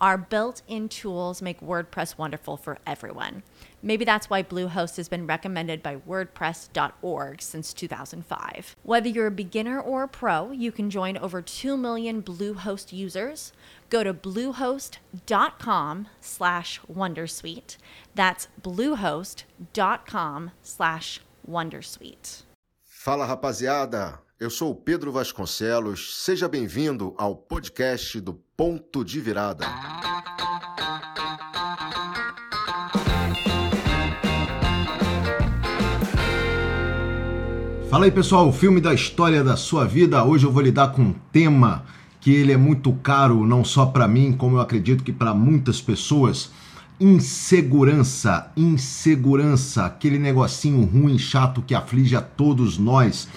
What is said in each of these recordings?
Our built in tools make WordPress wonderful for everyone. Maybe that's why Bluehost has been recommended by WordPress.org since 2005. Whether you're a beginner or a pro, you can join over 2 million Bluehost users. Go to bluehost.com slash Wondersuite. That's bluehost.com slash Wondersuite. Fala rapaziada, eu sou o Pedro Vasconcelos. Seja bem-vindo ao podcast do Ponto de Virada. Fala aí pessoal, o filme da história da sua vida. Hoje eu vou lidar com um tema que ele é muito caro não só para mim, como eu acredito que para muitas pessoas. Insegurança, insegurança, aquele negocinho ruim, chato que aflige a todos nós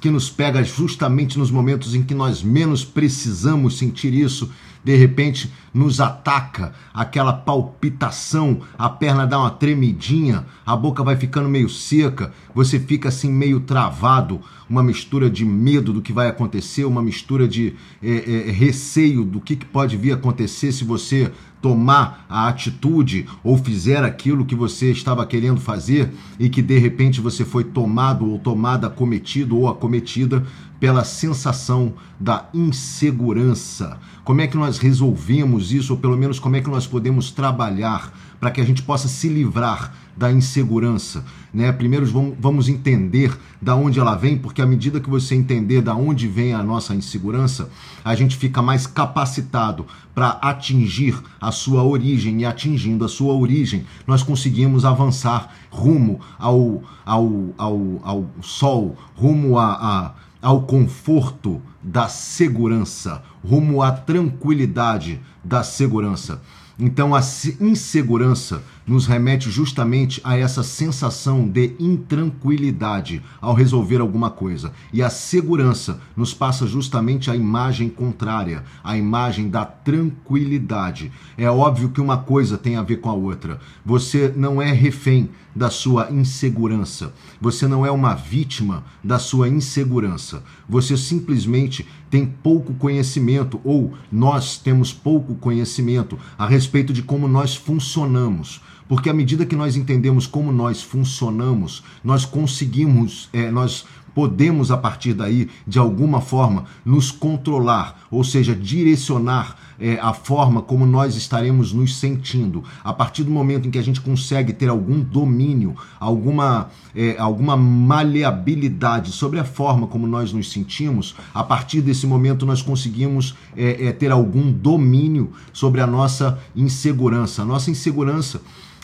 que nos pega justamente nos momentos em que nós menos precisamos sentir isso, de repente nos ataca, aquela palpitação, a perna dá uma tremidinha, a boca vai ficando meio seca, você fica assim meio travado, uma mistura de medo do que vai acontecer, uma mistura de é, é, receio do que, que pode vir a acontecer se você tomar a atitude ou fizer aquilo que você estava querendo fazer e que de repente você foi tomado ou tomada, acometido ou acometida pela sensação da insegurança. Como é que nós resolvemos isso, ou pelo menos como é que nós podemos trabalhar para que a gente possa se livrar da insegurança, né? Primeiro vamos entender da onde ela vem, porque à medida que você entender da onde vem a nossa insegurança, a gente fica mais capacitado para atingir a sua origem e atingindo a sua origem, nós conseguimos avançar rumo ao ao, ao, ao sol, rumo a, a ao conforto da segurança, rumo à tranquilidade da segurança. Então a insegurança nos remete justamente a essa sensação de intranquilidade ao resolver alguma coisa. E a segurança nos passa justamente a imagem contrária, a imagem da tranquilidade. É óbvio que uma coisa tem a ver com a outra. Você não é refém da sua insegurança. Você não é uma vítima da sua insegurança. Você simplesmente tem pouco conhecimento ou nós temos pouco conhecimento a respeito de como nós funcionamos. Porque à medida que nós entendemos como nós funcionamos, nós conseguimos, é, nós podemos a partir daí, de alguma forma, nos controlar, ou seja, direcionar é, a forma como nós estaremos nos sentindo. A partir do momento em que a gente consegue ter algum domínio, alguma, é, alguma maleabilidade sobre a forma como nós nos sentimos, a partir desse momento nós conseguimos é, é ter algum domínio sobre a nossa insegurança. A nossa insegurança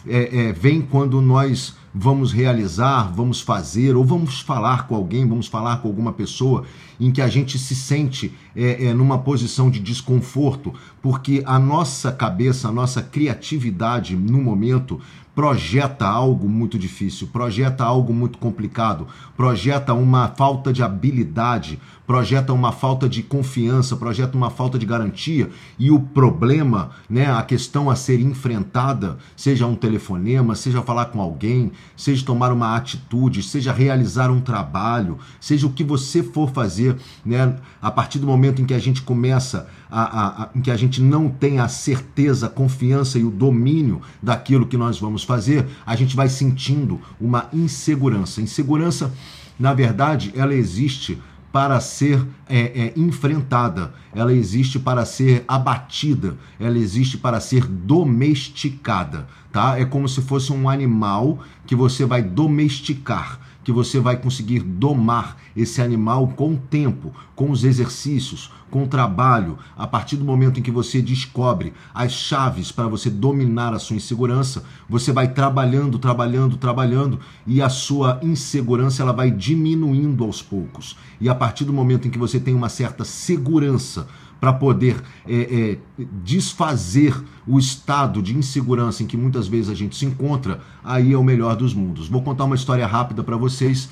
é, é, vem quando nós vamos realizar, vamos fazer, ou vamos falar com alguém, vamos falar com alguma pessoa em que a gente se sente é, é, numa posição de desconforto, porque a nossa cabeça, a nossa criatividade no momento projeta algo muito difícil, projeta algo muito complicado, projeta uma falta de habilidade, projeta uma falta de confiança, projeta uma falta de garantia e o problema, né, a questão a ser enfrentada, seja um telefonema, seja falar com alguém, seja tomar uma atitude, seja realizar um trabalho, seja o que você for fazer, né, a partir do momento em que a gente começa a, a, a, em que a gente não tem a certeza, a confiança e o domínio daquilo que nós vamos fazer, a gente vai sentindo uma insegurança. Insegurança, na verdade, ela existe para ser é, é, enfrentada, ela existe para ser abatida, ela existe para ser domesticada, tá? É como se fosse um animal que você vai domesticar que você vai conseguir domar esse animal com o tempo, com os exercícios, com trabalho. A partir do momento em que você descobre as chaves para você dominar a sua insegurança, você vai trabalhando, trabalhando, trabalhando e a sua insegurança ela vai diminuindo aos poucos. E a partir do momento em que você tem uma certa segurança para poder é, é, desfazer o estado de insegurança em que muitas vezes a gente se encontra, aí é o melhor dos mundos. Vou contar uma história rápida para vocês.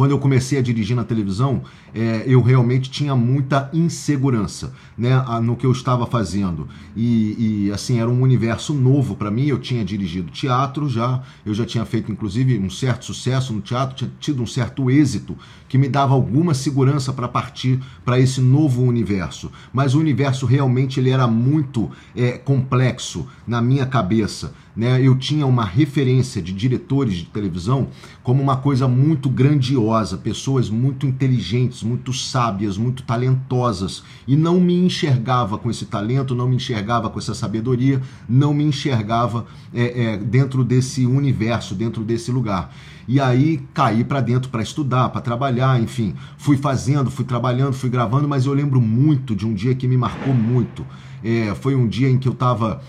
Quando eu comecei a dirigir na televisão, é, eu realmente tinha muita insegurança né, no que eu estava fazendo. E, e assim, era um universo novo para mim. Eu tinha dirigido teatro já, eu já tinha feito inclusive um certo sucesso no teatro, tinha tido um certo êxito que me dava alguma segurança para partir para esse novo universo. Mas o universo realmente ele era muito é, complexo na minha cabeça. Né? Eu tinha uma referência de diretores de televisão como uma coisa muito grandiosa, pessoas muito inteligentes muito sábias, muito talentosas, e não me enxergava com esse talento, não me enxergava com essa sabedoria, não me enxergava é, é, dentro desse universo, dentro desse lugar. E aí caí para dentro para estudar, para trabalhar, enfim, fui fazendo, fui trabalhando, fui gravando, mas eu lembro muito de um dia que me marcou muito. É, foi um dia em que eu estava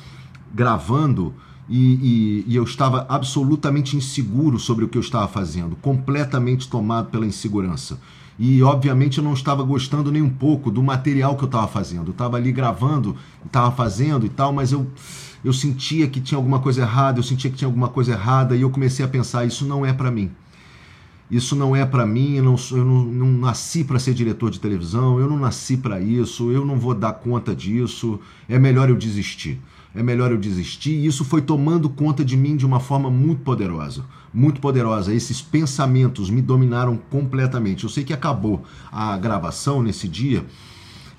gravando. E, e, e, eu estava absolutamente inseguro sobre o que eu estava fazendo, completamente tomado pela insegurança e obviamente eu não estava gostando nem um pouco do material que eu estava fazendo. Eu estava ali gravando, estava fazendo e tal, mas eu eu sentia que tinha alguma coisa errada, eu sentia que tinha alguma coisa errada e eu comecei a pensar isso não é para mim. Isso não é para mim, eu não, eu não, não nasci para ser diretor de televisão, eu não nasci para isso, eu não vou dar conta disso, é melhor eu desistir é melhor eu desistir. E isso foi tomando conta de mim de uma forma muito poderosa. Muito poderosa. Esses pensamentos me dominaram completamente. Eu sei que acabou a gravação nesse dia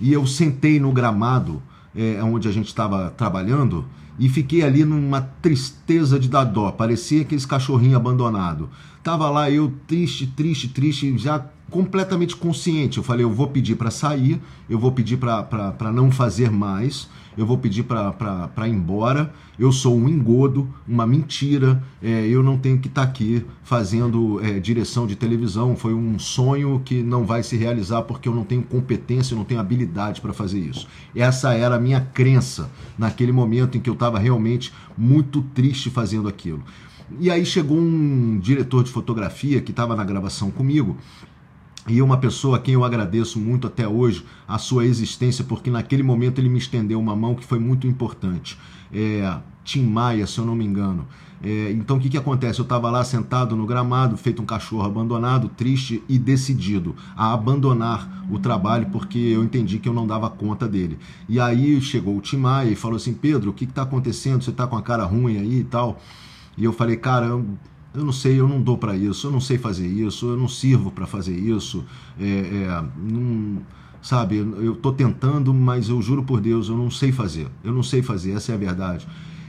e eu sentei no gramado é, onde a gente estava trabalhando e fiquei ali numa tristeza de dar dó. Parecia aqueles cachorrinhos abandonados. Tava lá eu triste, triste, triste, já completamente consciente. Eu falei, eu vou pedir para sair, eu vou pedir para não fazer mais eu vou pedir para ir embora, eu sou um engodo, uma mentira, é, eu não tenho que estar tá aqui fazendo é, direção de televisão, foi um sonho que não vai se realizar porque eu não tenho competência, eu não tenho habilidade para fazer isso. Essa era a minha crença naquele momento em que eu estava realmente muito triste fazendo aquilo. E aí chegou um diretor de fotografia que estava na gravação comigo e uma pessoa a quem eu agradeço muito até hoje a sua existência, porque naquele momento ele me estendeu uma mão que foi muito importante. É, Tim Maia, se eu não me engano. É, então o que, que acontece? Eu estava lá sentado no gramado, feito um cachorro abandonado, triste e decidido a abandonar o trabalho porque eu entendi que eu não dava conta dele. E aí chegou o Tim Maia e falou assim: Pedro, o que está acontecendo? Você está com a cara ruim aí e tal. E eu falei, cara, eu não sei, eu não dou para isso, eu não sei fazer isso, eu não sirvo para fazer isso, é, é, não, sabe, eu estou tentando, mas eu juro por Deus, eu não sei fazer, eu não sei fazer, essa é a verdade.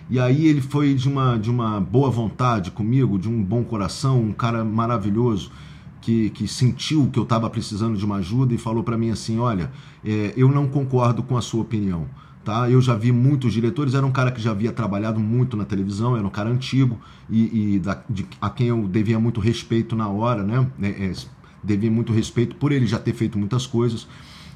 E aí ele foi de uma, de uma boa vontade comigo, de um bom coração, um cara maravilhoso, que, que sentiu que eu estava precisando de uma ajuda e falou para mim assim, olha, é, eu não concordo com a sua opinião, Tá? Eu já vi muitos diretores, era um cara que já havia trabalhado muito na televisão, era um cara antigo e, e da, de, a quem eu devia muito respeito na hora, né? É, é, devia muito respeito por ele já ter feito muitas coisas.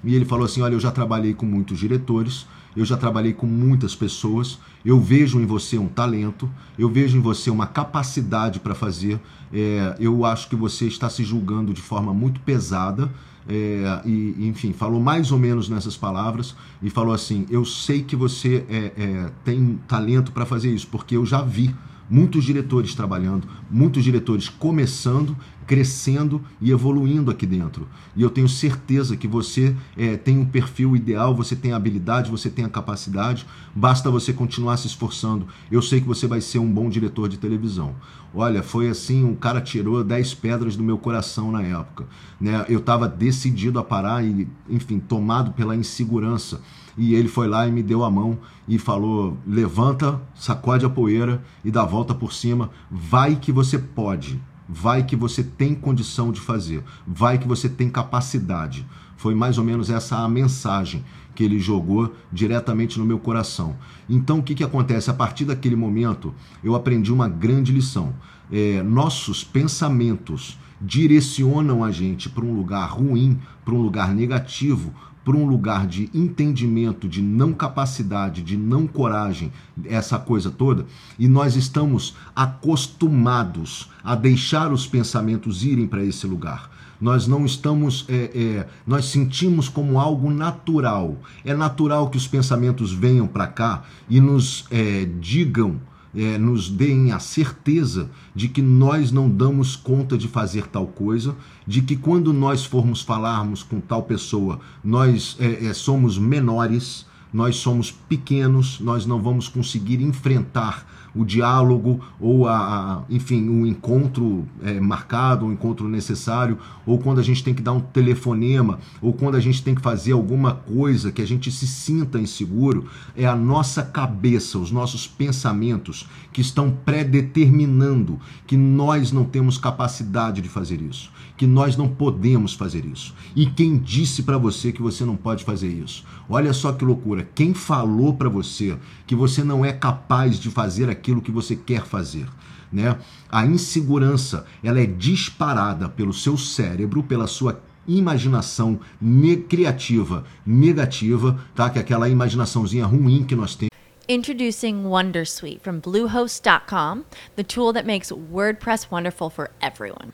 E ele falou assim: Olha, eu já trabalhei com muitos diretores, eu já trabalhei com muitas pessoas, eu vejo em você um talento, eu vejo em você uma capacidade para fazer. É, eu acho que você está se julgando de forma muito pesada é, e, enfim, falou mais ou menos nessas palavras e falou assim: Eu sei que você é, é, tem talento para fazer isso, porque eu já vi muitos diretores trabalhando, muitos diretores começando, crescendo e evoluindo aqui dentro. E eu tenho certeza que você é, tem um perfil ideal, você tem habilidade, você tem a capacidade, basta você continuar se esforçando. Eu sei que você vai ser um bom diretor de televisão. Olha, foi assim, um cara tirou 10 pedras do meu coração na época. Né? Eu estava decidido a parar e, enfim, tomado pela insegurança e ele foi lá e me deu a mão e falou: levanta, sacode a poeira e dá a volta por cima, vai que você pode. Vai que você tem condição de fazer, vai que você tem capacidade. Foi mais ou menos essa a mensagem que ele jogou diretamente no meu coração. Então, o que, que acontece? A partir daquele momento, eu aprendi uma grande lição. É, nossos pensamentos direcionam a gente para um lugar ruim, para um lugar negativo, para um lugar de entendimento, de não capacidade, de não coragem, essa coisa toda, e nós estamos acostumados a deixar os pensamentos irem para esse lugar. Nós não estamos, é, é, nós sentimos como algo natural. É natural que os pensamentos venham para cá e nos é, digam é, nos deem a certeza de que nós não damos conta de fazer tal coisa, de que quando nós formos falarmos com tal pessoa, nós é, é, somos menores, nós somos pequenos, nós não vamos conseguir enfrentar o diálogo ou a, a enfim, o encontro é, marcado, o encontro necessário, ou quando a gente tem que dar um telefonema, ou quando a gente tem que fazer alguma coisa que a gente se sinta inseguro, é a nossa cabeça, os nossos pensamentos que estão predeterminando que nós não temos capacidade de fazer isso, que nós não podemos fazer isso. E quem disse para você que você não pode fazer isso? Olha só que loucura, quem falou para você que você não é capaz de fazer aquilo que você quer fazer. Né? A insegurança ela é disparada pelo seu cérebro, pela sua imaginação ne criativa negativa, tá? Que é aquela imaginaçãozinha ruim que nós temos. Introducing Wondersuite from Bluehost.com, the tool that makes WordPress wonderful for everyone.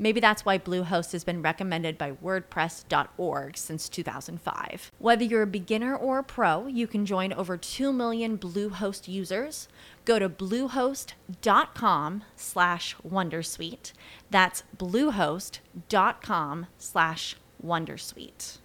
Maybe that's why Bluehost has been recommended by WordPress.org since 2005. Whether you're a beginner or a pro, you can join over 2 million Bluehost users. Go to bluehost.com slash Wondersuite. That's bluehost.com slash Wondersuite.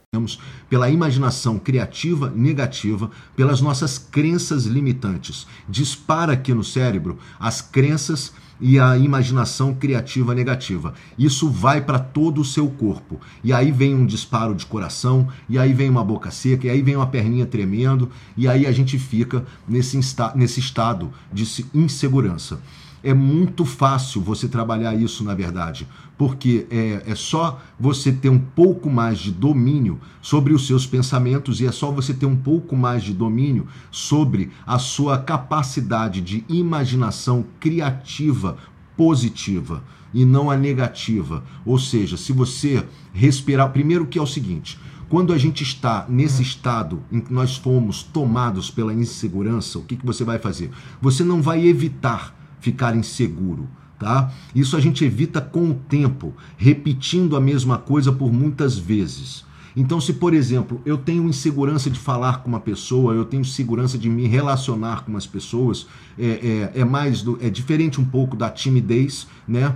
pela imaginação criativa negativa, pelas nossas crenças limitantes. Dispara aqui no cérebro as crenças e a imaginação criativa negativa. Isso vai para todo o seu corpo. E aí vem um disparo de coração, e aí vem uma boca seca, e aí vem uma perninha tremendo, e aí a gente fica nesse, nesse estado de insegurança. É muito fácil você trabalhar isso, na verdade, porque é, é só você ter um pouco mais de domínio sobre os seus pensamentos e é só você ter um pouco mais de domínio sobre a sua capacidade de imaginação criativa positiva e não a negativa. Ou seja, se você respirar, primeiro que é o seguinte, quando a gente está nesse estado em que nós fomos tomados pela insegurança, o que, que você vai fazer? Você não vai evitar ficar inseguro. Tá? Isso a gente evita com o tempo, repetindo a mesma coisa por muitas vezes. Então, se por exemplo eu tenho insegurança de falar com uma pessoa, eu tenho segurança de me relacionar com as pessoas, é, é, é mais do, é diferente um pouco da timidez, né?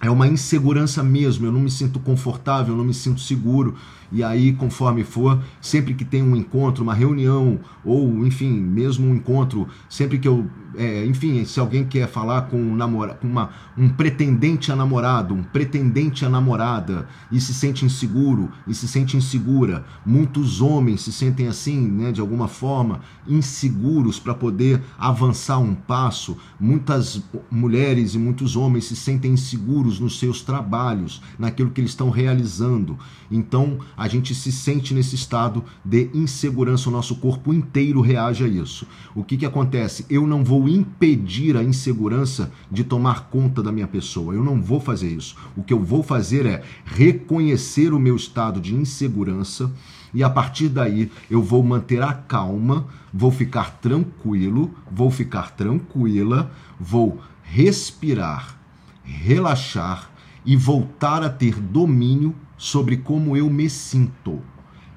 É uma insegurança mesmo. Eu não me sinto confortável, eu não me sinto seguro. E aí, conforme for, sempre que tem um encontro, uma reunião, ou enfim, mesmo um encontro, sempre que eu é, enfim, se alguém quer falar com um, namora, com uma, um pretendente a namorado, um pretendente a namorada, e se sente inseguro, e se sente insegura, muitos homens se sentem assim, né, de alguma forma, inseguros para poder avançar um passo, muitas mulheres e muitos homens se sentem inseguros nos seus trabalhos, naquilo que eles estão realizando. Então, a gente se sente nesse estado de insegurança, o nosso corpo inteiro reage a isso. O que, que acontece? Eu não vou impedir a insegurança de tomar conta da minha pessoa. Eu não vou fazer isso. O que eu vou fazer é reconhecer o meu estado de insegurança e a partir daí eu vou manter a calma, vou ficar tranquilo, vou ficar tranquila, vou respirar, relaxar e voltar a ter domínio sobre como eu me sinto.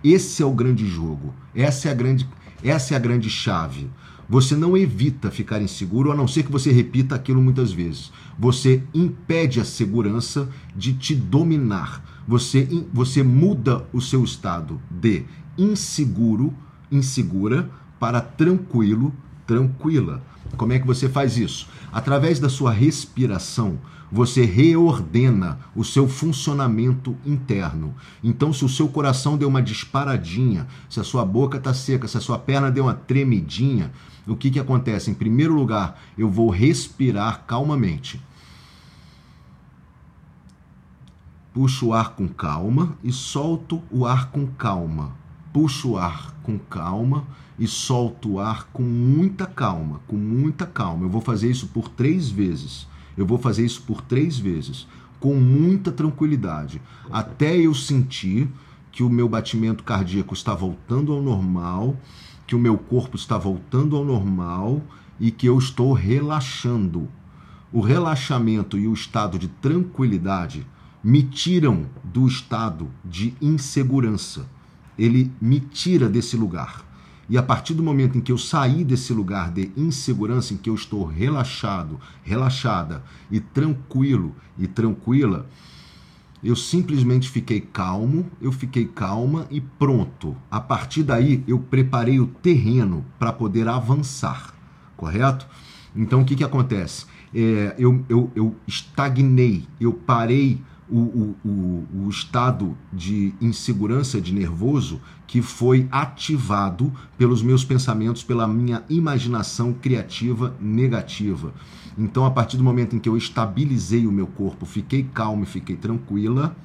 Esse é o grande jogo. Essa é a grande, essa é a grande chave. Você não evita ficar inseguro, a não ser que você repita aquilo muitas vezes. Você impede a segurança de te dominar. Você, você muda o seu estado de inseguro, insegura, para tranquilo, tranquila. Como é que você faz isso? Através da sua respiração, você reordena o seu funcionamento interno. Então, se o seu coração deu uma disparadinha, se a sua boca está seca, se a sua perna deu uma tremidinha, o que, que acontece? Em primeiro lugar, eu vou respirar calmamente. Puxo o ar com calma e solto o ar com calma. Puxo o ar com calma e solto o ar com muita calma, com muita calma. Eu vou fazer isso por três vezes. Eu vou fazer isso por três vezes, com muita tranquilidade, até eu sentir que o meu batimento cardíaco está voltando ao normal, que o meu corpo está voltando ao normal e que eu estou relaxando. O relaxamento e o estado de tranquilidade me tiram do estado de insegurança. Ele me tira desse lugar. E a partir do momento em que eu saí desse lugar de insegurança, em que eu estou relaxado, relaxada e tranquilo e tranquila, eu simplesmente fiquei calmo, eu fiquei calma e pronto. A partir daí, eu preparei o terreno para poder avançar, correto? Então, o que, que acontece? É, eu, eu, eu estagnei, eu parei o, o, o, estado de insegurança, de nervoso, que foi ativado pelos meus pensamentos, pela minha imaginação criativa negativa. Então, a partir do momento em que eu estabilizei o meu corpo, fiquei calmo e fiquei tranquila,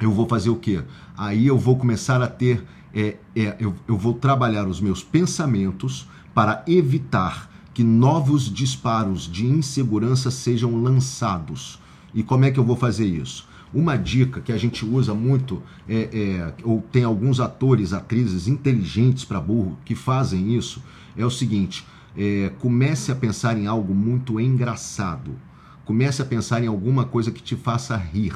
eu vou fazer o quê? Aí eu vou começar a ter, é, é, eu, eu vou trabalhar os meus pensamentos para evitar que novos disparos de insegurança sejam lançados e como é que eu vou fazer isso? Uma dica que a gente usa muito, é, é ou tem alguns atores, atrizes inteligentes para burro que fazem isso, é o seguinte: é, comece a pensar em algo muito engraçado. Comece a pensar em alguma coisa que te faça rir.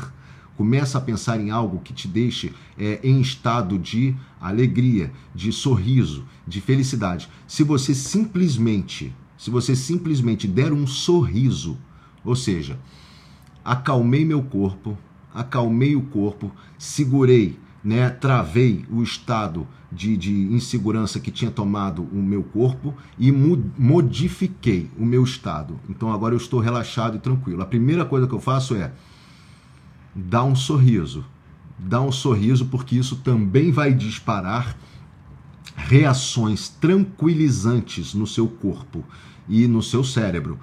Comece a pensar em algo que te deixe é, em estado de alegria, de sorriso, de felicidade. Se você simplesmente, se você simplesmente der um sorriso, ou seja, acalmei meu corpo, acalmei o corpo, segurei, né, travei o estado de, de insegurança que tinha tomado o meu corpo e modifiquei o meu estado. Então agora eu estou relaxado e tranquilo. A primeira coisa que eu faço é dar um sorriso. Dar um sorriso, porque isso também vai disparar reações tranquilizantes no seu corpo e no seu cérebro.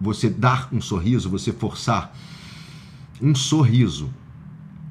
Você dar um sorriso, você forçar um sorriso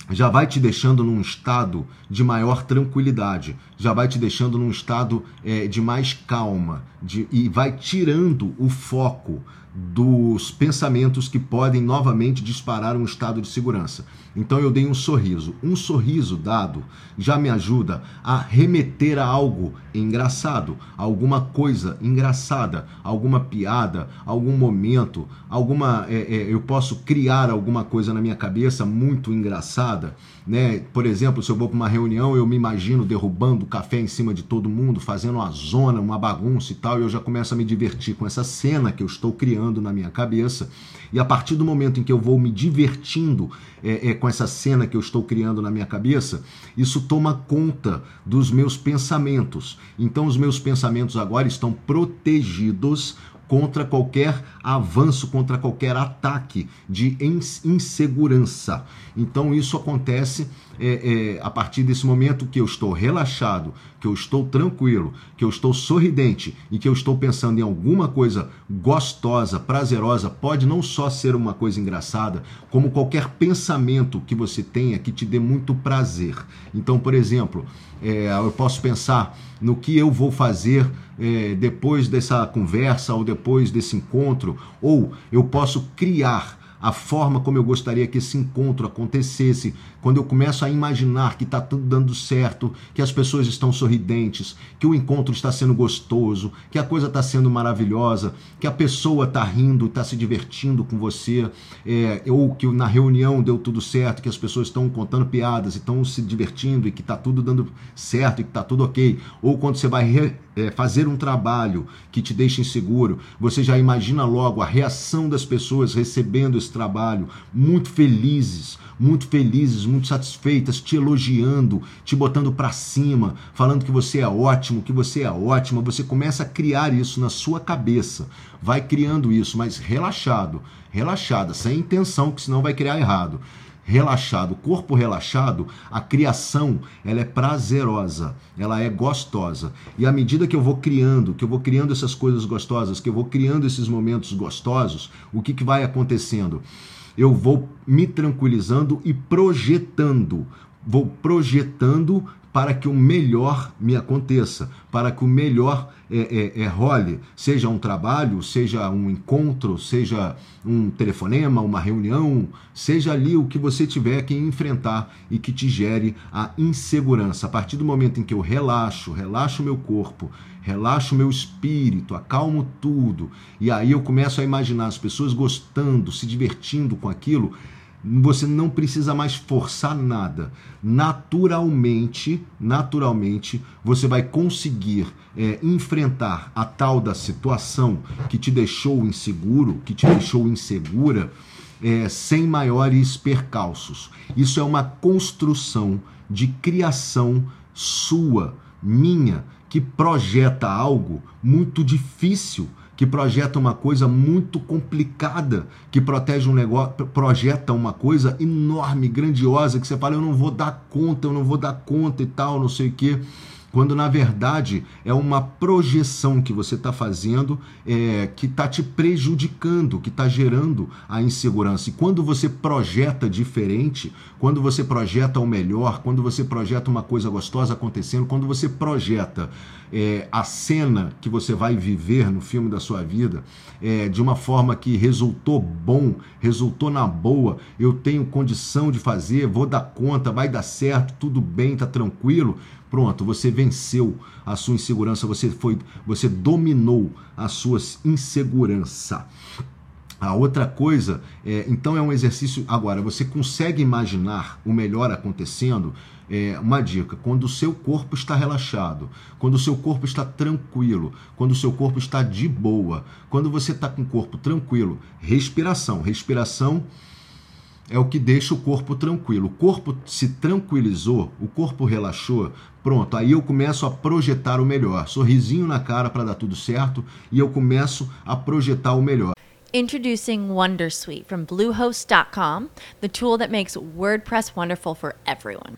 já vai te deixando num estado de maior tranquilidade, já vai te deixando num estado é, de mais calma de, e vai tirando o foco dos pensamentos que podem novamente disparar um estado de segurança. Então eu dei um sorriso. Um sorriso dado já me ajuda a remeter a algo engraçado, alguma coisa engraçada, alguma piada, algum momento, alguma. É, é, eu posso criar alguma coisa na minha cabeça muito engraçada. Né? Por exemplo, se eu vou para uma reunião, eu me imagino derrubando café em cima de todo mundo, fazendo uma zona, uma bagunça e tal, e eu já começo a me divertir com essa cena que eu estou criando na minha cabeça. E a partir do momento em que eu vou me divertindo é, é, com essa cena que eu estou criando na minha cabeça, isso toma conta dos meus pensamentos. Então, os meus pensamentos agora estão protegidos contra qualquer avanço, contra qualquer ataque de insegurança. Então isso acontece é, é, a partir desse momento que eu estou relaxado, que eu estou tranquilo, que eu estou sorridente e que eu estou pensando em alguma coisa gostosa, prazerosa, pode não só ser uma coisa engraçada, como qualquer pensamento que você tenha que te dê muito prazer. Então, por exemplo, é, eu posso pensar no que eu vou fazer é, depois dessa conversa ou depois desse encontro, ou eu posso criar a forma como eu gostaria que esse encontro acontecesse, quando eu começo a imaginar que está tudo dando certo, que as pessoas estão sorridentes, que o encontro está sendo gostoso, que a coisa está sendo maravilhosa, que a pessoa está rindo, está se divertindo com você, é, ou que na reunião deu tudo certo, que as pessoas estão contando piadas e estão se divertindo e que está tudo dando certo e que está tudo ok, ou quando você vai re, é, fazer um trabalho que te deixa inseguro, você já imagina logo a reação das pessoas recebendo esse trabalho, muito felizes, muito felizes, muito satisfeitas, te elogiando, te botando para cima, falando que você é ótimo, que você é ótima. Você começa a criar isso na sua cabeça, vai criando isso, mas relaxado, relaxada, sem intenção, que senão vai criar errado relaxado, corpo relaxado, a criação ela é prazerosa, ela é gostosa. E à medida que eu vou criando, que eu vou criando essas coisas gostosas, que eu vou criando esses momentos gostosos, o que, que vai acontecendo? Eu vou me tranquilizando e projetando. Vou projetando para que o melhor me aconteça, para que o melhor é, é, é, role, seja um trabalho, seja um encontro, seja um telefonema, uma reunião, seja ali o que você tiver que enfrentar e que te gere a insegurança. A partir do momento em que eu relaxo, relaxo meu corpo, relaxo meu espírito, acalmo tudo, e aí eu começo a imaginar as pessoas gostando, se divertindo com aquilo você não precisa mais forçar nada. Naturalmente, naturalmente, você vai conseguir é, enfrentar a tal da situação que te deixou inseguro, que te deixou insegura, é, sem maiores percalços. Isso é uma construção de criação sua, minha, que projeta algo muito difícil que projeta uma coisa muito complicada, que protege um negócio, projeta uma coisa enorme, grandiosa, que você fala, eu não vou dar conta, eu não vou dar conta e tal, não sei o quê quando na verdade é uma projeção que você está fazendo é, que está te prejudicando, que está gerando a insegurança. E quando você projeta diferente, quando você projeta o melhor, quando você projeta uma coisa gostosa acontecendo, quando você projeta é, a cena que você vai viver no filme da sua vida é, de uma forma que resultou bom, resultou na boa, eu tenho condição de fazer, vou dar conta, vai dar certo, tudo bem, tá tranquilo Pronto, você venceu a sua insegurança, você foi, você dominou a sua insegurança. A outra coisa, é, então é um exercício. Agora, você consegue imaginar o melhor acontecendo? É, uma dica: quando o seu corpo está relaxado, quando o seu corpo está tranquilo, quando o seu corpo está de boa, quando você está com o corpo tranquilo, respiração. Respiração é o que deixa o corpo tranquilo. O corpo se tranquilizou, o corpo relaxou, pronto, aí eu começo a projetar o melhor. Sorrisinho na cara para dar tudo certo e eu começo a projetar o melhor. Introducing Wondersuite from Bluehost.com, the tool that makes WordPress wonderful for everyone.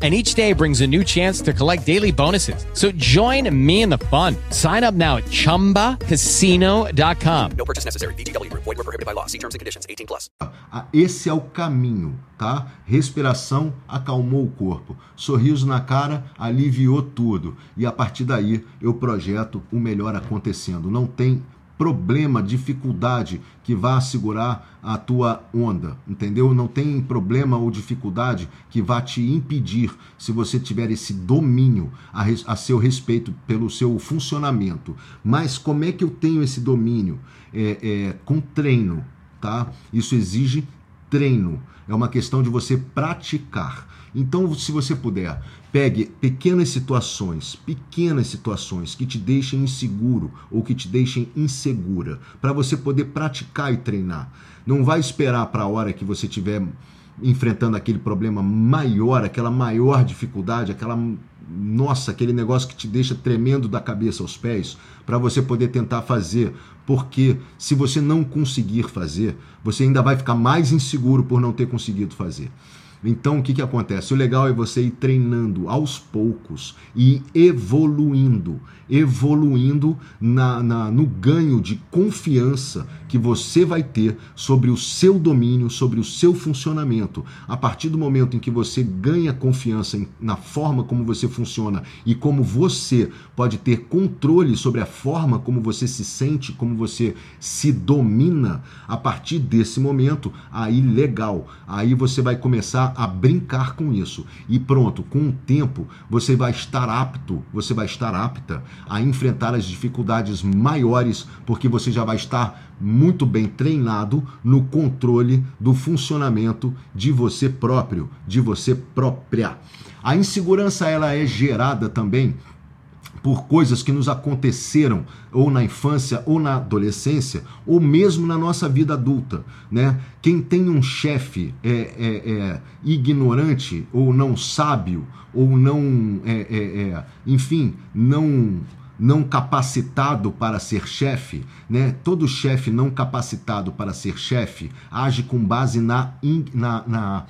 and each day brings a new chance to collect daily bonuses. So join me in the fun. Sign up now at ChumbaCasino.com. No purchase necessary. VGW. Void were prohibited by law. See terms and conditions. 18 plus. Ah, esse é o caminho, tá? Respiração acalmou o corpo. Sorriso na cara aliviou tudo. E a partir daí eu projeto o melhor acontecendo. Não tem problema, dificuldade que vá segurar a tua onda, entendeu? Não tem problema ou dificuldade que vá te impedir, se você tiver esse domínio a, a seu respeito pelo seu funcionamento. Mas como é que eu tenho esse domínio? É, é, com treino, tá? Isso exige treino. É uma questão de você praticar. Então, se você puder, pegue pequenas situações, pequenas situações que te deixem inseguro ou que te deixem insegura, para você poder praticar e treinar. Não vai esperar para a hora que você tiver enfrentando aquele problema maior, aquela maior dificuldade, aquela nossa, aquele negócio que te deixa tremendo da cabeça aos pés, para você poder tentar fazer. Porque se você não conseguir fazer, você ainda vai ficar mais inseguro por não ter conseguido fazer. Então, o que, que acontece? O legal é você ir treinando aos poucos e evoluindo, evoluindo na, na, no ganho de confiança que você vai ter sobre o seu domínio, sobre o seu funcionamento. A partir do momento em que você ganha confiança em, na forma como você funciona e como você pode ter controle sobre a forma como você se sente, como você se domina, a partir desse momento, aí legal, aí você vai começar a brincar com isso. E pronto, com o tempo você vai estar apto, você vai estar apta a enfrentar as dificuldades maiores, porque você já vai estar muito bem treinado no controle do funcionamento de você próprio, de você própria. A insegurança ela é gerada também por coisas que nos aconteceram ou na infância ou na adolescência ou mesmo na nossa vida adulta, né? Quem tem um chefe é, é, é, ignorante ou não sábio ou não, é, é, é enfim, não não capacitado para ser chefe, né? Todo chefe não capacitado para ser chefe age com base na, na, na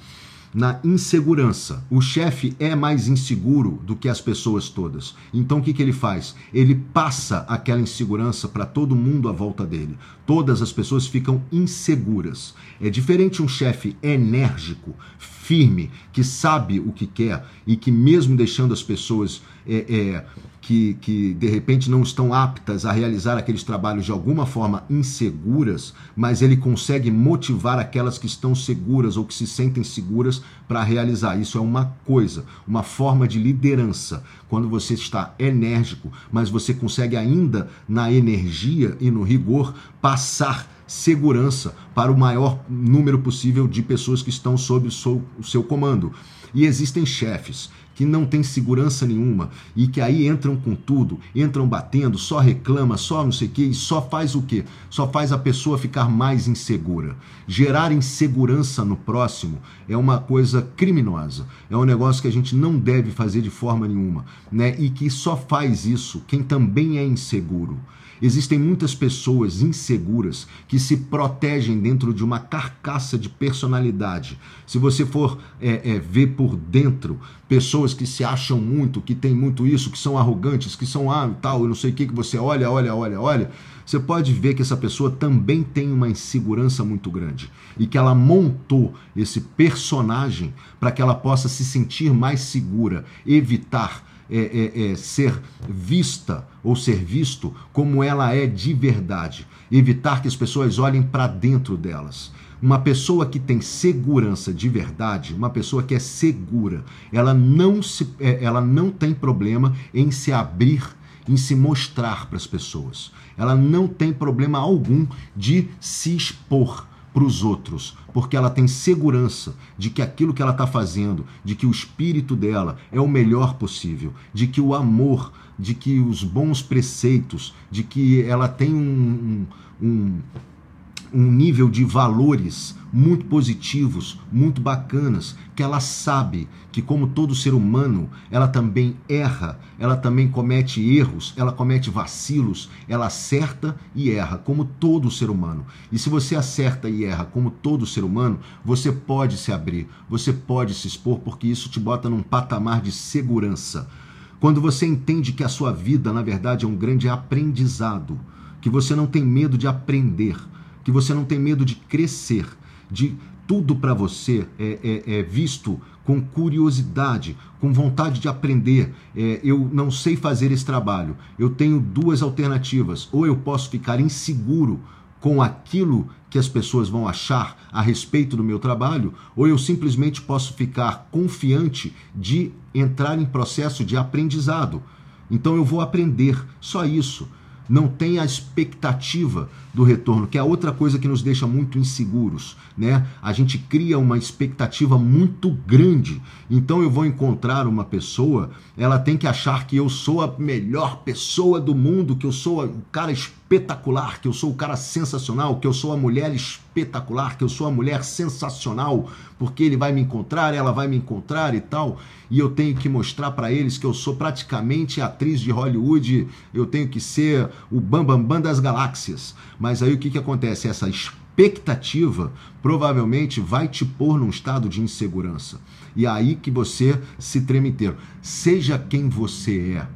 na insegurança. O chefe é mais inseguro do que as pessoas todas. Então o que, que ele faz? Ele passa aquela insegurança para todo mundo à volta dele. Todas as pessoas ficam inseguras. É diferente um chefe enérgico, firme, que sabe o que quer e que, mesmo deixando as pessoas é, é, que, que de repente não estão aptas a realizar aqueles trabalhos de alguma forma inseguras, mas ele consegue motivar aquelas que estão seguras ou que se sentem seguras para realizar. Isso é uma coisa, uma forma de liderança. Quando você está enérgico, mas você consegue ainda na energia e no rigor passar segurança para o maior número possível de pessoas que estão sob o seu, o seu comando. E existem chefes que não têm segurança nenhuma e que aí entram com tudo, entram batendo, só reclama, só não sei o que, e só faz o que? Só faz a pessoa ficar mais insegura. Gerar insegurança no próximo é uma coisa criminosa, é um negócio que a gente não deve fazer de forma nenhuma, né? E que só faz isso quem também é inseguro. Existem muitas pessoas inseguras que se protegem dentro de uma carcaça de personalidade. Se você for é, é, ver por dentro, pessoas que se acham muito, que têm muito isso, que são arrogantes, que são ah, tal, eu não sei o que, que você olha, olha, olha, olha, você pode ver que essa pessoa também tem uma insegurança muito grande e que ela montou esse personagem para que ela possa se sentir mais segura, evitar é, é, é, ser vista ou ser visto como ela é de verdade. Evitar que as pessoas olhem para dentro delas. Uma pessoa que tem segurança de verdade, uma pessoa que é segura, ela não, se, é, ela não tem problema em se abrir, em se mostrar para as pessoas. Ela não tem problema algum de se expor para os outros, porque ela tem segurança de que aquilo que ela está fazendo, de que o espírito dela é o melhor possível, de que o amor, de que os bons preceitos, de que ela tem um, um, um nível de valores muito positivos, muito bacanas, que ela sabe que, como todo ser humano, ela também erra, ela também comete erros, ela comete vacilos, ela acerta e erra, como todo ser humano. E se você acerta e erra como todo ser humano, você pode se abrir, você pode se expor, porque isso te bota num patamar de segurança. Quando você entende que a sua vida, na verdade, é um grande aprendizado, que você não tem medo de aprender, que você não tem medo de crescer, de tudo para você é, é, é, visto com curiosidade, com vontade de aprender. É, eu não sei fazer esse trabalho. Eu tenho duas alternativas. Ou eu posso ficar inseguro com aquilo que as pessoas vão achar a respeito do meu trabalho, ou eu simplesmente posso ficar confiante de entrar em processo de aprendizado. Então eu vou aprender, só isso não tem a expectativa do retorno, que é outra coisa que nos deixa muito inseguros, né? A gente cria uma expectativa muito grande. Então eu vou encontrar uma pessoa, ela tem que achar que eu sou a melhor pessoa do mundo, que eu sou o cara espetacular, que eu sou o cara sensacional, que eu sou a mulher espetacular, que eu sou a mulher sensacional, porque ele vai me encontrar, ela vai me encontrar e tal. E eu tenho que mostrar para eles que eu sou praticamente atriz de Hollywood, eu tenho que ser o bambambam bam, bam das galáxias. Mas aí o que, que acontece? Essa expectativa provavelmente vai te pôr num estado de insegurança. E é aí que você se treme inteiro. Seja quem você é.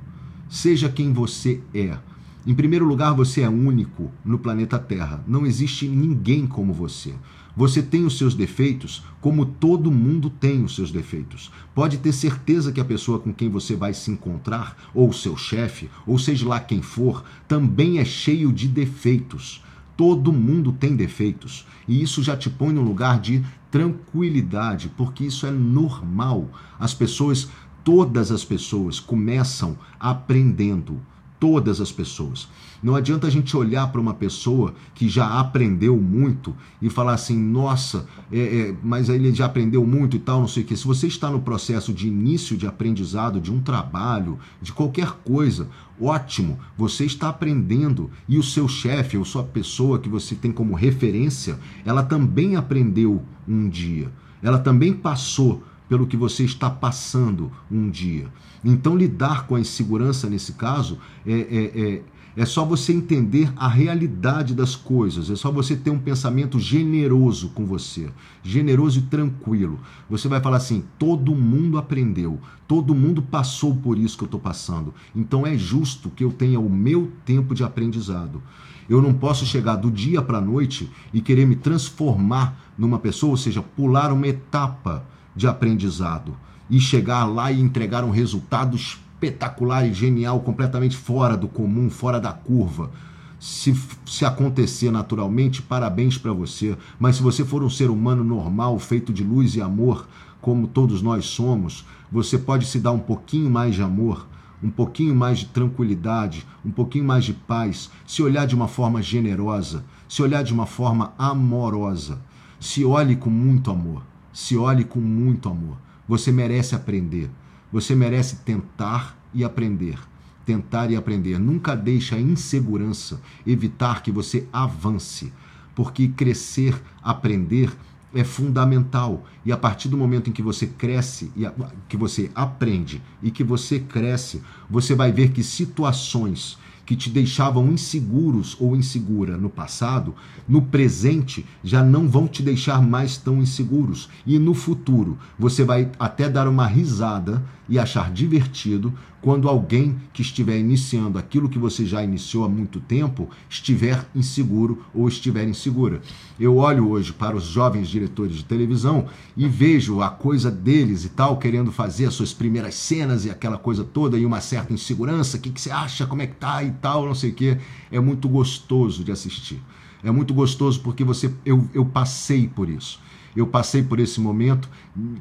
Seja quem você é. Em primeiro lugar, você é único no planeta Terra. Não existe ninguém como você. Você tem os seus defeitos, como todo mundo tem os seus defeitos. Pode ter certeza que a pessoa com quem você vai se encontrar, ou seu chefe, ou seja lá quem for, também é cheio de defeitos. Todo mundo tem defeitos. E isso já te põe num lugar de tranquilidade, porque isso é normal. As pessoas, todas as pessoas, começam aprendendo todas as pessoas. Não adianta a gente olhar para uma pessoa que já aprendeu muito e falar assim, nossa, é, é, mas ele já aprendeu muito e tal, não sei o que. Se você está no processo de início de aprendizado de um trabalho, de qualquer coisa, ótimo, você está aprendendo e o seu chefe ou sua pessoa que você tem como referência, ela também aprendeu um dia. Ela também passou pelo que você está passando um dia. Então, lidar com a insegurança nesse caso é, é, é, é só você entender a realidade das coisas, é só você ter um pensamento generoso com você, generoso e tranquilo. Você vai falar assim: todo mundo aprendeu, todo mundo passou por isso que eu estou passando, então é justo que eu tenha o meu tempo de aprendizado. Eu não posso chegar do dia para a noite e querer me transformar numa pessoa, ou seja, pular uma etapa de aprendizado e chegar lá e entregar um resultado espetacular e genial, completamente fora do comum, fora da curva. Se, se acontecer naturalmente, parabéns para você. Mas se você for um ser humano normal, feito de luz e amor, como todos nós somos, você pode se dar um pouquinho mais de amor, um pouquinho mais de tranquilidade, um pouquinho mais de paz, se olhar de uma forma generosa, se olhar de uma forma amorosa. Se olhe com muito amor se olhe com muito amor. Você merece aprender. Você merece tentar e aprender. Tentar e aprender. Nunca deixe a insegurança evitar que você avance, porque crescer, aprender é fundamental. E a partir do momento em que você cresce, e que você aprende e que você cresce, você vai ver que situações que te deixavam inseguros ou insegura no passado, no presente já não vão te deixar mais tão inseguros. E no futuro, você vai até dar uma risada e achar divertido quando alguém que estiver iniciando aquilo que você já iniciou há muito tempo estiver inseguro ou estiver insegura. Eu olho hoje para os jovens diretores de televisão e vejo a coisa deles e tal, querendo fazer as suas primeiras cenas e aquela coisa toda e uma certa insegurança. O que, que você acha? Como é que tá e tal, não sei o que. É muito gostoso de assistir. É muito gostoso porque você eu, eu passei por isso eu passei por esse momento,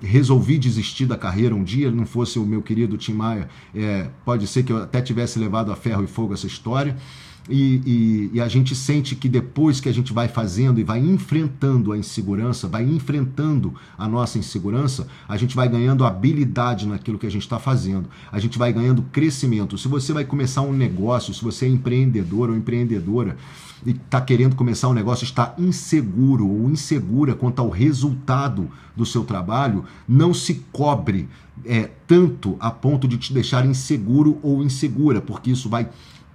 resolvi desistir da carreira um dia, não fosse o meu querido Tim Maia, é, pode ser que eu até tivesse levado a ferro e fogo essa história. E, e, e, a gente sente que depois que a gente vai fazendo e vai enfrentando a insegurança, vai enfrentando a nossa insegurança, a gente vai ganhando habilidade naquilo que a gente está fazendo, a gente vai ganhando crescimento. Se você vai começar um negócio, se você é empreendedor ou empreendedora, está querendo começar um negócio, está inseguro ou insegura quanto ao resultado do seu trabalho, não se cobre é, tanto a ponto de te deixar inseguro ou insegura, porque isso vai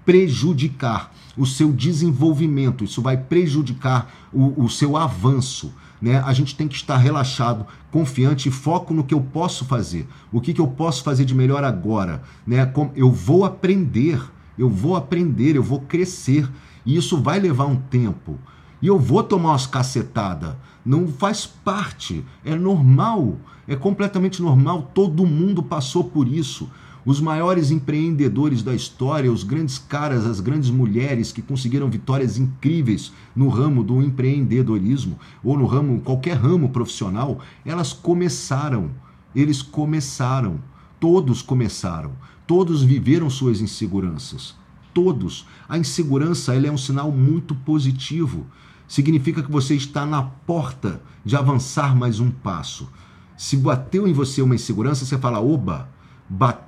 prejudicar o seu desenvolvimento, isso vai prejudicar o, o seu avanço. Né? A gente tem que estar relaxado, confiante e foco no que eu posso fazer. O que, que eu posso fazer de melhor agora? Né? Eu vou aprender, eu vou aprender, eu vou crescer. E isso vai levar um tempo. E eu vou tomar umas cacetadas. Não faz parte, é normal, é completamente normal, todo mundo passou por isso. Os maiores empreendedores da história, os grandes caras, as grandes mulheres que conseguiram vitórias incríveis no ramo do empreendedorismo ou no ramo, qualquer ramo profissional, elas começaram. Eles começaram. Todos começaram. Todos viveram suas inseguranças. Todos. A insegurança ela é um sinal muito positivo. Significa que você está na porta de avançar mais um passo. Se bateu em você uma insegurança, você fala: oba,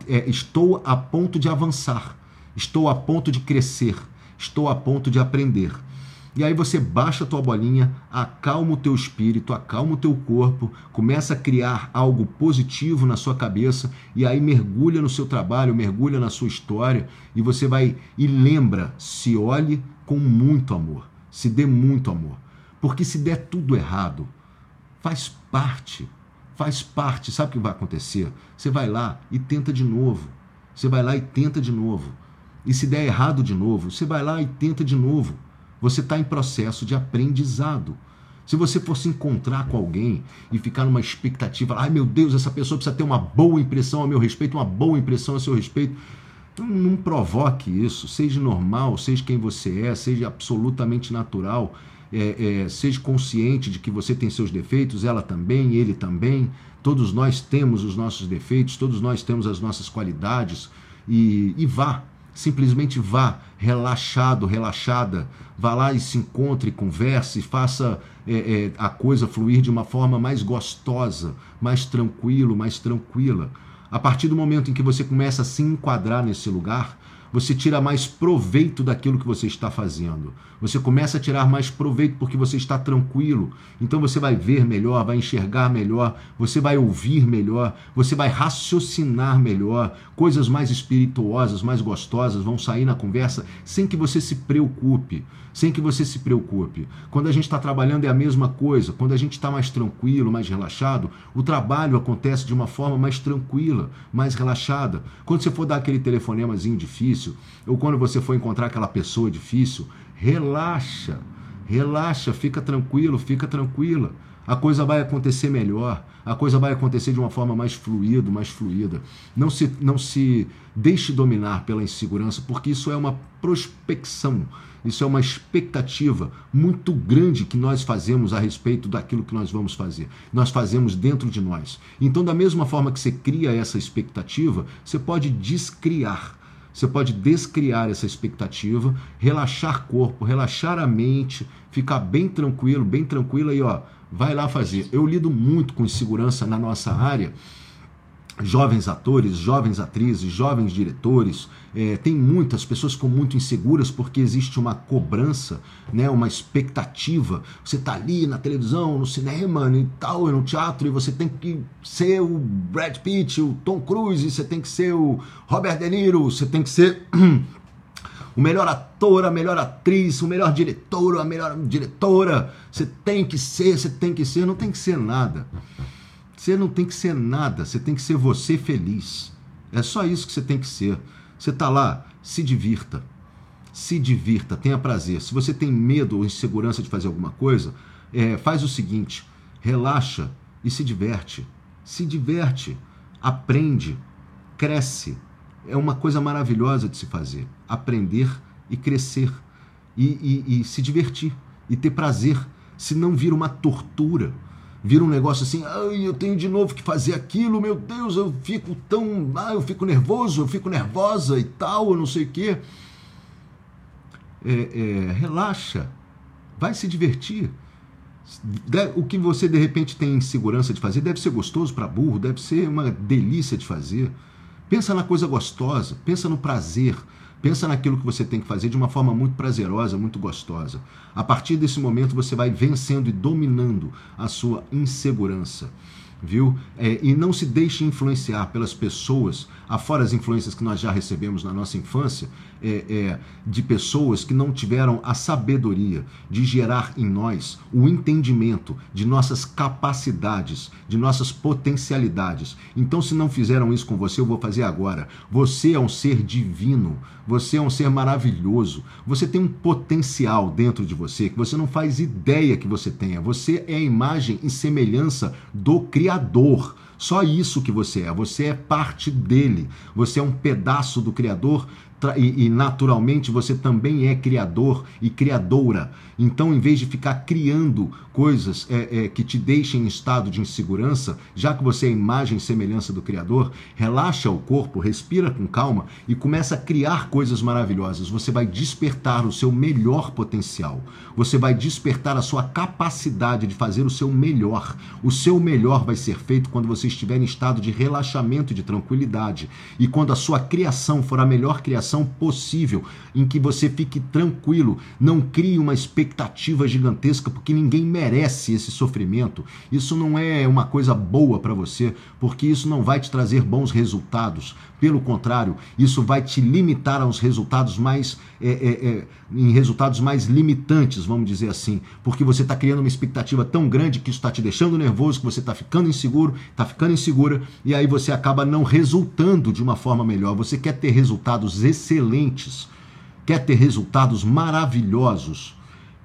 é, estou a ponto de avançar, estou a ponto de crescer, estou a ponto de aprender. E aí você baixa a tua bolinha, acalma o teu espírito, acalma o teu corpo, começa a criar algo positivo na sua cabeça e aí mergulha no seu trabalho, mergulha na sua história e você vai e lembra, se olhe com muito amor, se dê muito amor. Porque se der tudo errado, faz parte faz parte. Sabe o que vai acontecer? Você vai lá e tenta de novo. Você vai lá e tenta de novo. E se der errado de novo, você vai lá e tenta de novo. Você está em processo de aprendizado. Se você fosse encontrar com alguém e ficar numa expectativa, ai meu Deus, essa pessoa precisa ter uma boa impressão a meu respeito, uma boa impressão a seu respeito, não, não provoque isso. Seja normal, seja quem você é, seja absolutamente natural é, é, seja consciente de que você tem seus defeitos, ela também, ele também. Todos nós temos os nossos defeitos, todos nós temos as nossas qualidades. E, e vá, simplesmente vá, relaxado, relaxada. Vá lá e se encontre, converse, faça é, é, a coisa fluir de uma forma mais gostosa, mais tranquilo, mais tranquila. A partir do momento em que você começa a se enquadrar nesse lugar, você tira mais proveito daquilo que você está fazendo. Você começa a tirar mais proveito porque você está tranquilo. Então você vai ver melhor, vai enxergar melhor, você vai ouvir melhor, você vai raciocinar melhor. Coisas mais espirituosas, mais gostosas vão sair na conversa sem que você se preocupe. Sem que você se preocupe. Quando a gente está trabalhando é a mesma coisa. Quando a gente está mais tranquilo, mais relaxado, o trabalho acontece de uma forma mais tranquila, mais relaxada. Quando você for dar aquele telefonemazinho difícil, ou quando você for encontrar aquela pessoa difícil, relaxa, relaxa, fica tranquilo, fica tranquila. A coisa vai acontecer melhor, a coisa vai acontecer de uma forma mais fluida, mais fluida. Não se, não se deixe dominar pela insegurança, porque isso é uma prospecção, isso é uma expectativa muito grande que nós fazemos a respeito daquilo que nós vamos fazer. Nós fazemos dentro de nós. Então, da mesma forma que você cria essa expectativa, você pode descriar você pode descriar essa expectativa, relaxar corpo, relaxar a mente, ficar bem tranquilo, bem tranquilo aí, ó. Vai lá fazer. Eu lido muito com insegurança na nossa área jovens atores, jovens atrizes, jovens diretores, é, tem muitas pessoas com muito inseguras porque existe uma cobrança, né, uma expectativa. Você está ali na televisão, no cinema e tal, no teatro e você tem que ser o Brad Pitt, o Tom Cruise, você tem que ser o Robert De Niro, você tem que ser o melhor ator, a melhor atriz, o melhor diretor, a melhor diretora. Você tem que ser, você tem que ser, não tem que ser nada. Você não tem que ser nada, você tem que ser você feliz. É só isso que você tem que ser. Você está lá, se divirta. Se divirta, tenha prazer. Se você tem medo ou insegurança de fazer alguma coisa, é, faz o seguinte: relaxa e se diverte. Se diverte, aprende, cresce. É uma coisa maravilhosa de se fazer. Aprender e crescer. E, e, e se divertir. E ter prazer. Se não vira uma tortura vira um negócio assim, ai, eu tenho de novo que fazer aquilo, meu Deus, eu fico tão, ah, eu fico nervoso, eu fico nervosa e tal, eu não sei o quê. É, é, relaxa, vai se divertir. O que você de repente tem insegurança de fazer deve ser gostoso para burro, deve ser uma delícia de fazer. Pensa na coisa gostosa, pensa no prazer, Pensa naquilo que você tem que fazer de uma forma muito prazerosa, muito gostosa. A partir desse momento você vai vencendo e dominando a sua insegurança. viu? É, e não se deixe influenciar pelas pessoas, afora as influências que nós já recebemos na nossa infância, é, é, de pessoas que não tiveram a sabedoria de gerar em nós o entendimento de nossas capacidades, de nossas potencialidades. Então, se não fizeram isso com você, eu vou fazer agora. Você é um ser divino, você é um ser maravilhoso, você tem um potencial dentro de você que você não faz ideia que você tenha. Você é a imagem e semelhança do Criador. Só isso que você é. Você é parte dele. Você é um pedaço do Criador e, e, naturalmente você também é criador e criadora. Então, em vez de ficar criando coisas é, é, que te deixem em estado de insegurança, já que você é imagem e semelhança do Criador, relaxa o corpo, respira com calma e começa a criar coisas maravilhosas. Você vai despertar o seu melhor potencial. Você vai despertar a sua capacidade de fazer o seu melhor. O seu melhor vai ser feito quando você estiver em estado de relaxamento e de tranquilidade. E quando a sua criação for a melhor criação possível, em que você fique tranquilo, não crie uma expectativa gigantesca, porque ninguém merece esse sofrimento, isso não é uma coisa boa para você, porque isso não vai te trazer bons resultados. Pelo contrário, isso vai te limitar aos resultados mais é, é, é, em resultados mais limitantes, vamos dizer assim, porque você está criando uma expectativa tão grande que isso está te deixando nervoso, que você está ficando inseguro, está ficando insegura, e aí você acaba não resultando de uma forma melhor. Você quer ter resultados excelentes, quer ter resultados maravilhosos,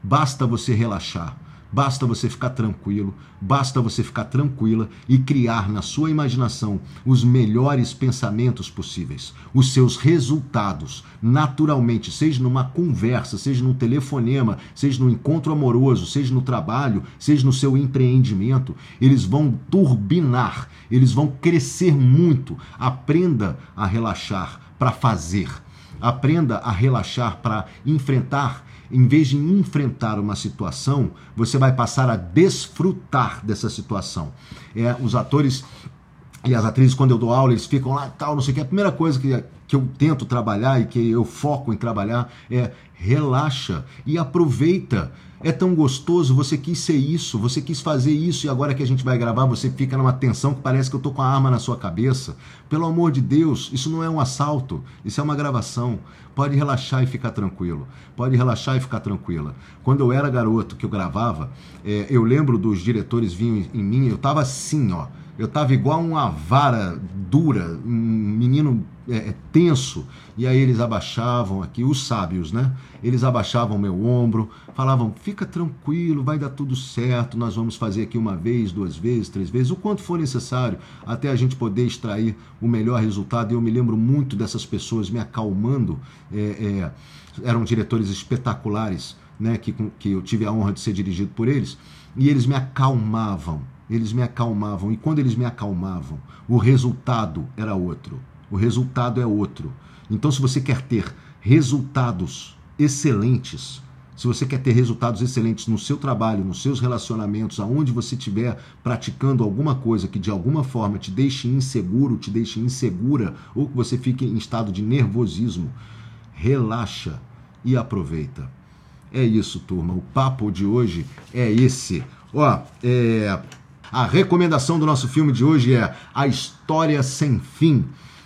basta você relaxar. Basta você ficar tranquilo, basta você ficar tranquila e criar na sua imaginação os melhores pensamentos possíveis, os seus resultados, naturalmente, seja numa conversa, seja num telefonema, seja no encontro amoroso, seja no trabalho, seja no seu empreendimento, eles vão turbinar, eles vão crescer muito. Aprenda a relaxar para fazer. Aprenda a relaxar para enfrentar em vez de enfrentar uma situação, você vai passar a desfrutar dessa situação. É, os atores e as atrizes, quando eu dou aula, eles ficam lá, tal, não sei o que. A primeira coisa que, que eu tento trabalhar e que eu foco em trabalhar é relaxa e aproveita é tão gostoso, você quis ser isso, você quis fazer isso e agora que a gente vai gravar, você fica numa tensão que parece que eu tô com a arma na sua cabeça. Pelo amor de Deus, isso não é um assalto, isso é uma gravação. Pode relaxar e ficar tranquilo. Pode relaxar e ficar tranquila. Quando eu era garoto que eu gravava, é, eu lembro dos diretores vinham em mim, eu tava assim, ó eu estava igual uma vara dura, um menino é, é, tenso. E aí eles abaixavam aqui, os sábios, né? Eles abaixavam meu ombro, falavam: fica tranquilo, vai dar tudo certo, nós vamos fazer aqui uma vez, duas vezes, três vezes, o quanto for necessário, até a gente poder extrair o melhor resultado. E eu me lembro muito dessas pessoas me acalmando. É, é, eram diretores espetaculares, né? Que, que eu tive a honra de ser dirigido por eles, e eles me acalmavam eles me acalmavam. E quando eles me acalmavam, o resultado era outro. O resultado é outro. Então, se você quer ter resultados excelentes, se você quer ter resultados excelentes no seu trabalho, nos seus relacionamentos, aonde você estiver praticando alguma coisa que de alguma forma te deixe inseguro, te deixe insegura, ou que você fique em estado de nervosismo, relaxa e aproveita. É isso, turma. O papo de hoje é esse. Ó, é, a recomendação do nosso filme de hoje é A História Sem Fim.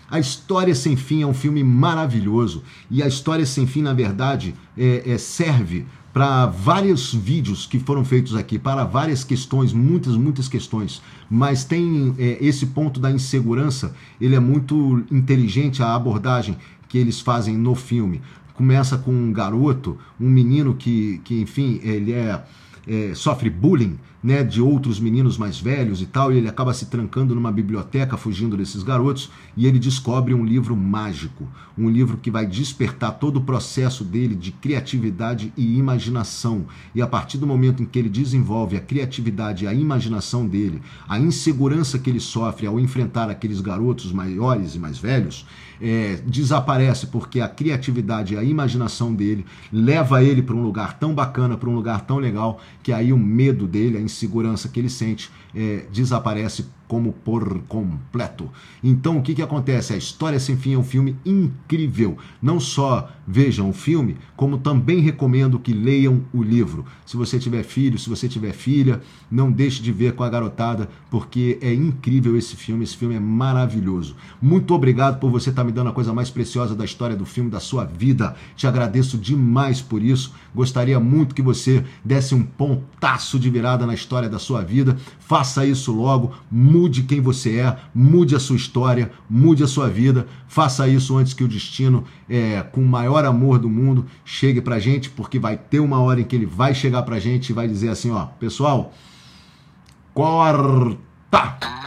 A História Sem Fim é um filme maravilhoso e a História Sem Fim, na verdade, é, é, serve para vários vídeos que foram feitos aqui, para várias questões, muitas, muitas questões, mas tem é, esse ponto da insegurança, ele é muito inteligente a abordagem que eles fazem no filme. Começa com um garoto, um menino que, que enfim, ele é é, sofre bullying né, de outros meninos mais velhos e tal, e ele acaba se trancando numa biblioteca fugindo desses garotos, e ele descobre um livro mágico, um livro que vai despertar todo o processo dele de criatividade e imaginação. E a partir do momento em que ele desenvolve a criatividade e a imaginação dele, a insegurança que ele sofre ao enfrentar aqueles garotos maiores e mais velhos, é, desaparece porque a criatividade e a imaginação dele leva ele para um lugar tão bacana, para um lugar tão legal, que aí o medo dele, a insegurança que ele sente, é, desaparece como por completo. Então, o que, que acontece? A História Sem Fim é um filme incrível. Não só vejam o filme, como também recomendo que leiam o livro. Se você tiver filho, se você tiver filha, não deixe de ver com a garotada, porque é incrível esse filme. Esse filme é maravilhoso. Muito obrigado por você estar me dando a coisa mais preciosa da história do filme, da sua vida. Te agradeço demais por isso. Gostaria muito que você desse um pontaço de virada na história da sua vida. Faça isso logo. Mude quem você é, mude a sua história, mude a sua vida. Faça isso antes que o destino, é, com o maior amor do mundo, chegue pra gente, porque vai ter uma hora em que ele vai chegar pra gente e vai dizer assim: ó, pessoal, corta!